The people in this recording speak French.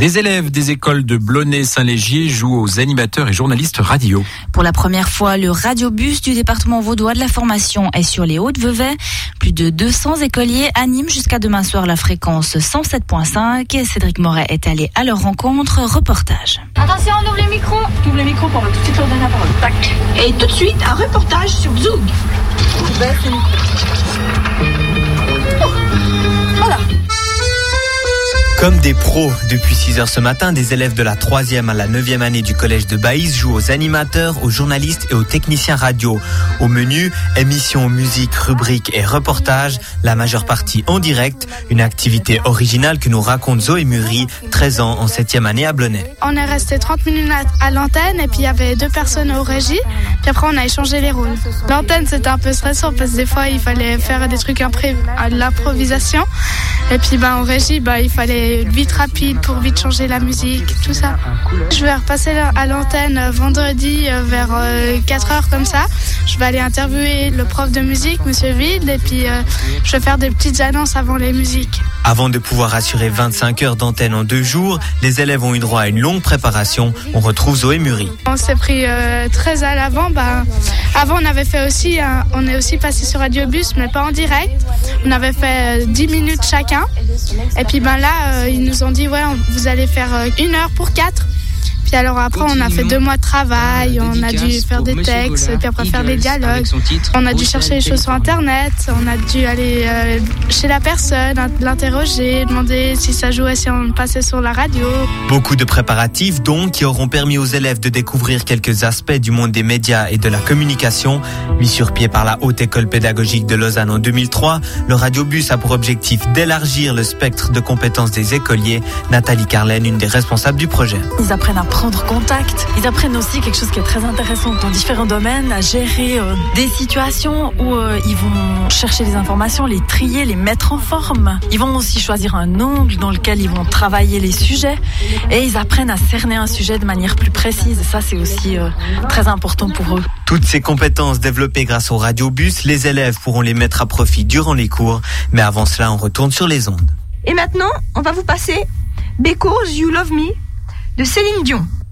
Des élèves des écoles de Blonay-Saint-Légier jouent aux animateurs et journalistes radio. Pour la première fois, le radiobus du département vaudois de la formation est sur les Hauts-de-Vevey. Plus de 200 écoliers animent jusqu'à demain soir la fréquence 107.5 et Cédric Moret est allé à leur rencontre. Reportage. Attention, on ouvre les micros. ouvre les micros pour tout de suite leur donner la parole. Tac. Et tout de suite, un reportage sur Zoug. Comme des pros, depuis 6 heures ce matin, des élèves de la 3e à la 9e année du collège de Baïs jouent aux animateurs, aux journalistes et aux techniciens radio. Au menu, émissions, musique, rubriques et reportages, la majeure partie en direct, une activité originale que nous raconte Zoé Muri, 13 ans en 7e année à Blonay. On est resté 30 minutes à l'antenne et puis il y avait deux personnes au régie, puis après on a échangé les rôles. L'antenne c'était un peu stressant parce que des fois il fallait faire des trucs à l'improvisation et puis bah, en régie bah, il fallait vite rapide pour vite changer la musique, tout ça. Je vais repasser à l'antenne euh, vendredi euh, vers 4 euh, comme ça. Je vais aller interviewer le prof de musique, Monsieur Vide, et puis je vais faire des petites annonces avant les musiques. Avant de pouvoir assurer 25 heures d'antenne en deux jours, les élèves ont eu droit à une longue préparation. On retrouve Zoé Muri. On s'est pris très à l'avant. Bah, avant, on avait fait aussi, on est aussi passé sur Radiobus, mais pas en direct. On avait fait 10 minutes chacun. Et puis ben là, ils nous ont dit ouais, vous allez faire euh, une heure pour quatre. Puis alors après, on a fait deux mois de travail, euh, on a dû faire des textes, puis après faire des dialogues. On a dû chercher les choses sur Internet, on a dû aller euh, chez la personne, l'interroger, demander si ça jouait, si on passait sur la radio. Beaucoup de préparatifs donc qui auront permis aux élèves de découvrir quelques aspects du monde des médias et de la communication. Mis sur pied par la Haute École Pédagogique de Lausanne en 2003, le radiobus a pour objectif d'élargir le spectre de compétences des écoliers. Nathalie Carlen, une des responsables du projet. Ils apprennent à prendre contact. Ils apprennent aussi quelque chose qui est très intéressant dans différents domaines, à gérer euh, des situations où euh, ils vont chercher les informations, les trier, les mettre en forme. Ils vont aussi choisir un angle dans lequel ils vont travailler les sujets et ils apprennent à cerner un sujet de manière plus précise. ça, c'est aussi euh, très important pour eux. Toutes ces compétences développées grâce au radiobus, les élèves pourront les mettre à profit durant les cours. Mais avant cela, on retourne sur les ondes. Et maintenant, on va vous passer Because You Love Me de Céline Dion.